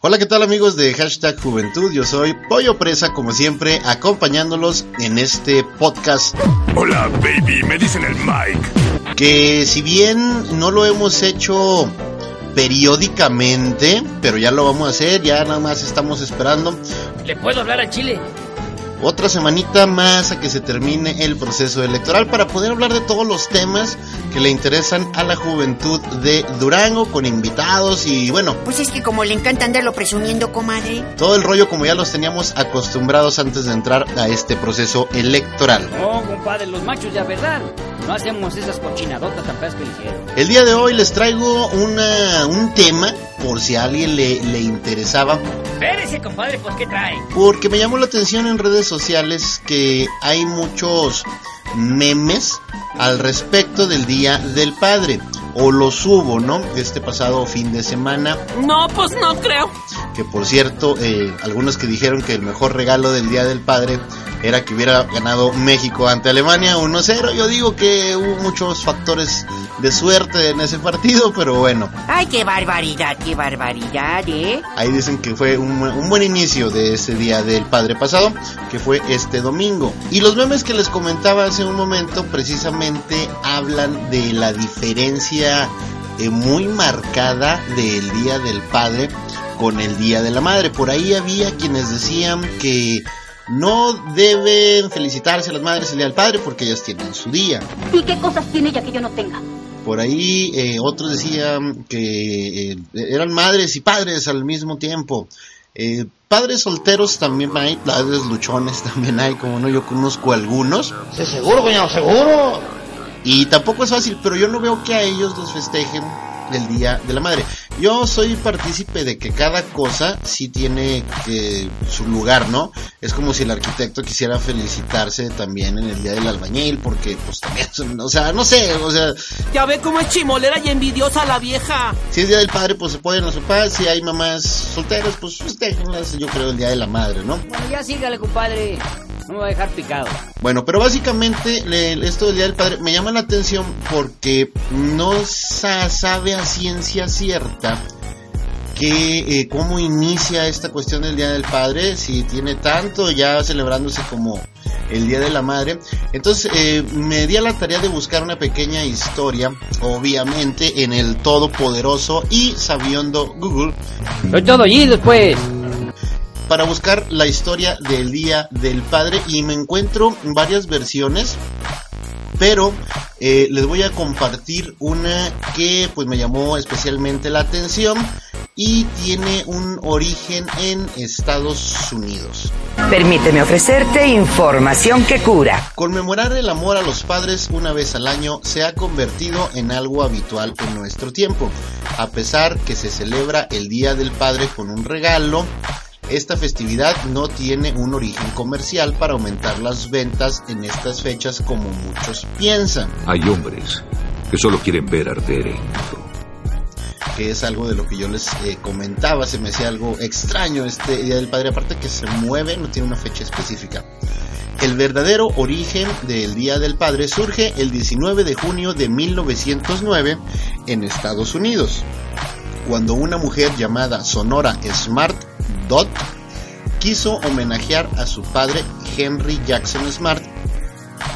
Hola, ¿qué tal amigos de Hashtag Juventud? Yo soy Pollo Presa, como siempre, acompañándolos en este podcast. Hola, baby, me dicen el Mike. Que si bien no lo hemos hecho periódicamente, pero ya lo vamos a hacer, ya nada más estamos esperando. ¿Le puedo hablar a Chile? Otra semanita más a que se termine el proceso electoral para poder hablar de todos los temas que le interesan a la juventud de Durango con invitados y bueno. Pues es que como le encanta andarlo presumiendo, comadre. Todo el rollo como ya los teníamos acostumbrados antes de entrar a este proceso electoral. No, compadre, los machos ya verdad. No hacemos esas cochinadotas tan feas que hicieron. El día de hoy les traigo una, un tema por si a alguien le, le interesaba. Espérese, compadre, pues ¿qué trae? Porque me llamó la atención en redes sociales que hay muchos memes al respecto del Día del Padre. O los hubo, ¿no? Este pasado fin de semana. No, pues no creo. Que por cierto, eh, algunos que dijeron que el mejor regalo del Día del Padre era que hubiera ganado México ante Alemania 1-0. Yo digo que hubo muchos factores de suerte en ese partido, pero bueno. Ay, qué barbaridad, qué barbaridad, ¿eh? Ahí dicen que fue un, un buen inicio de ese Día del Padre pasado, que fue este domingo. Y los memes que les comentaba hace un momento precisamente hablan de la diferencia eh, muy marcada del Día del Padre con el Día de la Madre. Por ahí había quienes decían que no deben felicitarse a las madres el Día del Padre porque ellas tienen su día. ¿Y qué cosas tiene ella que yo no tenga? Por ahí eh, otros decían que eh, eran madres y padres al mismo tiempo. Eh, padres solteros también hay, padres luchones también hay, como no, yo conozco algunos. ¿Sí, seguro, cuñado, seguro. Y tampoco es fácil, pero yo no veo que a ellos los festejen el Día de la Madre. Yo soy partícipe de que cada cosa sí tiene que, su lugar, ¿no? Es como si el arquitecto quisiera felicitarse también en el Día del Albañil, porque pues también son, o sea, no sé, o sea... Ya ve cómo es chimolera y envidiosa la vieja. Si es Día del Padre, pues se pueden a su paz, si hay mamás solteras, pues festéjenlas, yo creo el Día de la Madre, ¿no? Bueno, ya sígale, compadre. No me va a dejar picado. Bueno, pero básicamente le, esto del Día del Padre me llama la atención porque no sa sabe a ciencia cierta que eh, cómo inicia esta cuestión del Día del Padre, si tiene tanto ya celebrándose como el Día de la Madre. Entonces eh, me di a la tarea de buscar una pequeña historia, obviamente en el todopoderoso y sabiondo Google. Soy todo allí después para buscar la historia del Día del Padre y me encuentro varias versiones pero eh, les voy a compartir una que pues me llamó especialmente la atención y tiene un origen en Estados Unidos. Permíteme ofrecerte información que cura. Conmemorar el amor a los padres una vez al año se ha convertido en algo habitual en nuestro tiempo. A pesar que se celebra el Día del Padre con un regalo, esta festividad no tiene un origen comercial para aumentar las ventas en estas fechas como muchos piensan. Hay hombres que solo quieren ver arder que es algo de lo que yo les eh, comentaba, se me hacía algo extraño este Día del Padre, aparte que se mueve, no tiene una fecha específica. El verdadero origen del Día del Padre surge el 19 de junio de 1909 en Estados Unidos, cuando una mujer llamada Sonora Smart Dot quiso homenajear a su padre Henry Jackson Smart.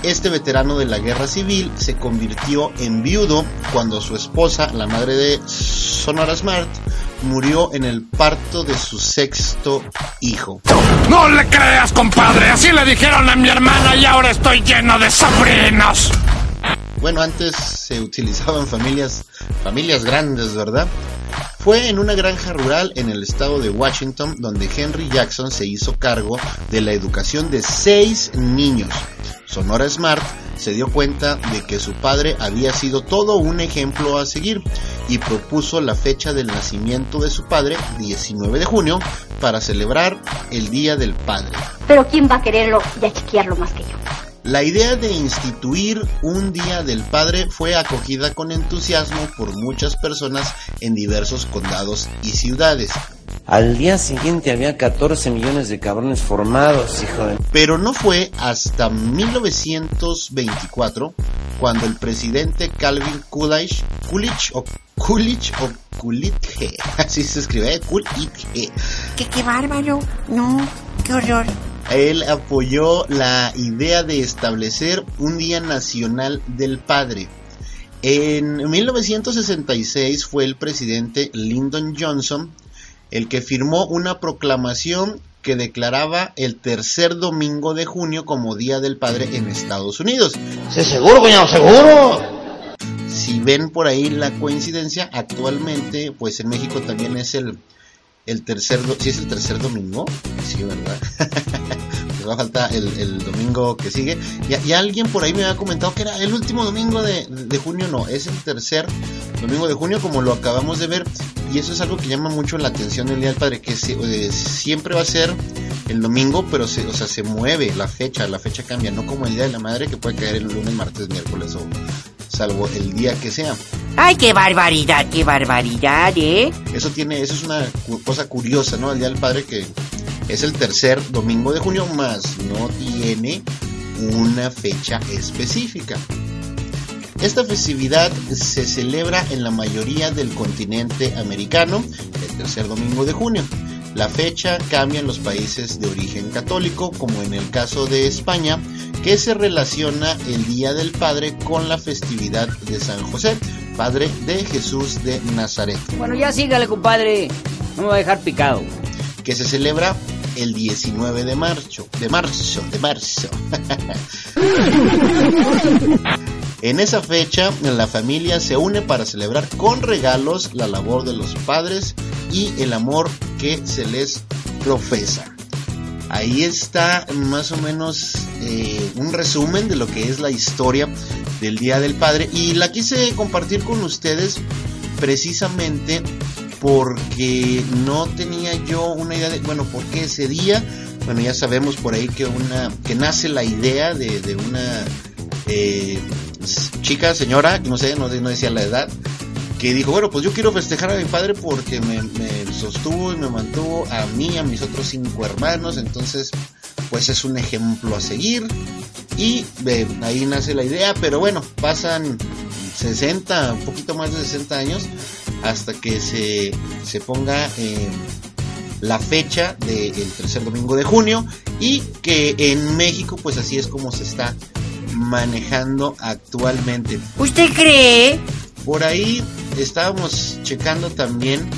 Este veterano de la guerra civil se convirtió en viudo cuando su esposa, la madre de Sonora Smart, murió en el parto de su sexto hijo. No le creas, compadre, así le dijeron a mi hermana y ahora estoy lleno de sobrinos. Bueno, antes se utilizaban familias, familias grandes, ¿verdad? Fue en una granja rural en el estado de Washington donde Henry Jackson se hizo cargo de la educación de seis niños. Sonora Smart se dio cuenta de que su padre había sido todo un ejemplo a seguir y propuso la fecha del nacimiento de su padre, 19 de junio, para celebrar el Día del Padre. Pero ¿quién va a quererlo y a más que yo? La idea de instituir un Día del Padre fue acogida con entusiasmo por muchas personas en diversos condados y ciudades. Al día siguiente había 14 millones de cabrones formados, hijo de... Pero no fue hasta 1924 cuando el presidente Calvin Coolidge, Coolidge o Kulich o Kulitge, así se escribe, ¿eh? Kulitge. ¿Qué, qué bárbaro? No, qué horror. Él apoyó la idea de establecer un Día Nacional del Padre. En 1966 fue el presidente Lyndon Johnson el que firmó una proclamación que declaraba el tercer domingo de junio como Día del Padre en Estados Unidos. ¿Sí, seguro, cuñado? ¿Seguro? Si ven por ahí la coincidencia, actualmente, pues en México también es el, el tercer, ¿sí es el tercer domingo? Sí, ¿verdad? Va a faltar el, el domingo que sigue. Y alguien por ahí me había comentado que era el último domingo de, de junio, no, es el tercer domingo de junio como lo acabamos de ver. Y eso es algo que llama mucho la atención del Día del Padre, que se- eh, siempre va a ser el domingo, pero se, o sea, se mueve la fecha, la fecha cambia, no como el Día de la Madre que puede caer el lunes, martes, miércoles o salvo el día que sea. Ay, qué barbaridad, qué barbaridad, ¿eh? Eso tiene, eso es una cosa curiosa, ¿no? El Día del Padre que es el tercer domingo de junio, más no tiene una fecha específica. Esta festividad se celebra en la mayoría del continente americano el tercer domingo de junio. La fecha cambia en los países de origen católico, como en el caso de España, que se relaciona el Día del Padre con la festividad de San José, Padre de Jesús de Nazaret. Bueno, ya sígale, compadre. No me va a dejar picado. que se celebra el 19 de marzo, de marzo, de marzo. en esa fecha, la familia se une para celebrar con regalos la labor de los padres y el amor que se les profesa. Ahí está más o menos eh, un resumen de lo que es la historia del Día del Padre y la quise compartir con ustedes precisamente porque no tenía yo una idea de, bueno, ¿por qué ese día? Bueno, ya sabemos por ahí que una, que nace la idea de, de una eh, chica, señora, no sé, no decía la edad, que dijo, bueno, pues yo quiero festejar a mi padre porque me, me sostuvo y me mantuvo a mí, a mis otros cinco hermanos, entonces, pues es un ejemplo a seguir. Y eh, ahí nace la idea, pero bueno, pasan 60, un poquito más de 60 años hasta que se, se ponga eh, la fecha del tercer domingo de junio y que en México pues así es como se está manejando actualmente. ¿Usted cree? Por ahí estábamos checando también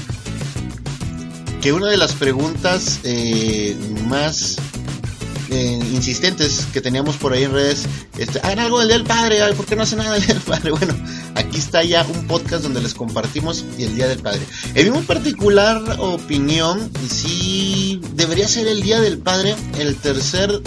que una de las preguntas eh, más eh, insistentes que teníamos por ahí en redes, este, hagan algo del Día del Padre, ay, ¿por qué no hace nada del Día del Padre? Bueno, aquí está ya un podcast donde les compartimos el Día del Padre. En mi particular opinión, sí debería ser el Día del Padre el tercer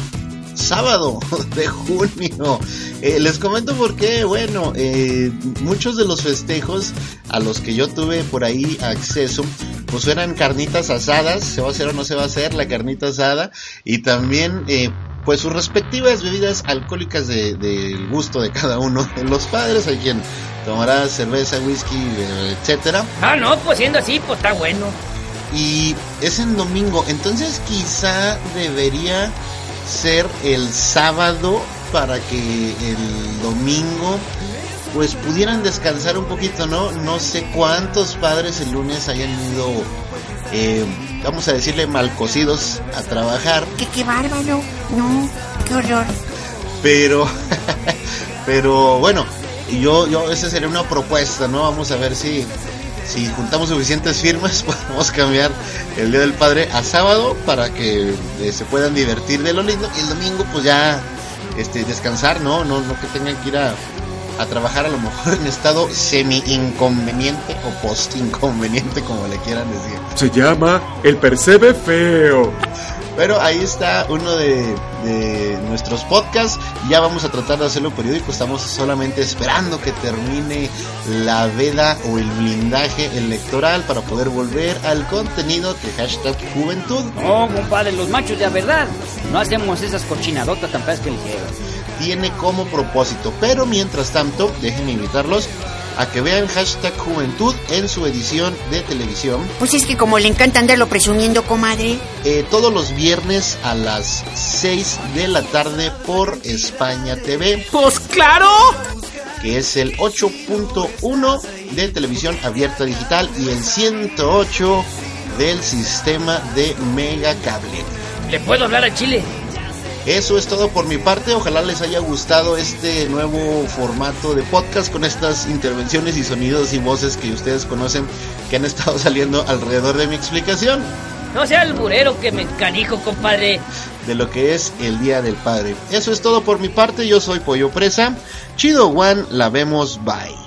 sábado de junio. Eh, les comento por qué, bueno, eh, muchos de los festejos a los que yo tuve por ahí acceso, pues eran carnitas asadas, se va a hacer o no se va a hacer la carnita asada, y también eh, pues sus respectivas bebidas alcohólicas del de, gusto de cada uno de los padres, hay quien tomará cerveza, whisky, etcétera. Ah, no, pues siendo así, pues está bueno. Y es en domingo, entonces quizá debería ser el sábado para que el domingo pues pudieran descansar un poquito, ¿no? No sé cuántos padres el lunes hayan ido, eh, vamos a decirle, mal cocidos a trabajar, ¿Qué, qué bárbaro? No, qué horror. pero, pero bueno, yo, yo, esa sería una propuesta, ¿no? Vamos a ver si, si juntamos suficientes firmas, podemos cambiar el Día del Padre a sábado para que eh, se puedan divertir de lo lindo y el domingo pues ya este descansar, ¿no? No, no que tengan que ir a, a trabajar a lo mejor en estado semi inconveniente o post inconveniente como le quieran decir. Se llama El Percebe Feo. Pero ahí está uno de, de nuestros podcasts. Ya vamos a tratar de hacerlo periódico. Estamos solamente esperando que termine la veda o el blindaje electoral para poder volver al contenido de hashtag juventud. No, compadre, los machos de verdad. No hacemos esas cochinadotas tan feas que ligeras. Tiene como propósito. Pero mientras tanto, déjenme invitarlos a que vean hashtag juventud en su edición de televisión. Pues es que como le encanta andarlo presumiendo, comadre. Eh, todos los viernes a las 6 de la tarde por España TV. Pues claro. que es el 8.1 de televisión abierta digital y el 108 del sistema de Mega Cable. ¿Le puedo hablar a Chile? Eso es todo por mi parte. Ojalá les haya gustado este nuevo formato de podcast con estas intervenciones y sonidos y voces que ustedes conocen que han estado saliendo alrededor de mi explicación No sea el burero que me encanijo, compadre. de lo que es el Día del Padre. Eso es todo por mi parte. Yo soy Pollo Presa. Chido One, la vemos. Bye.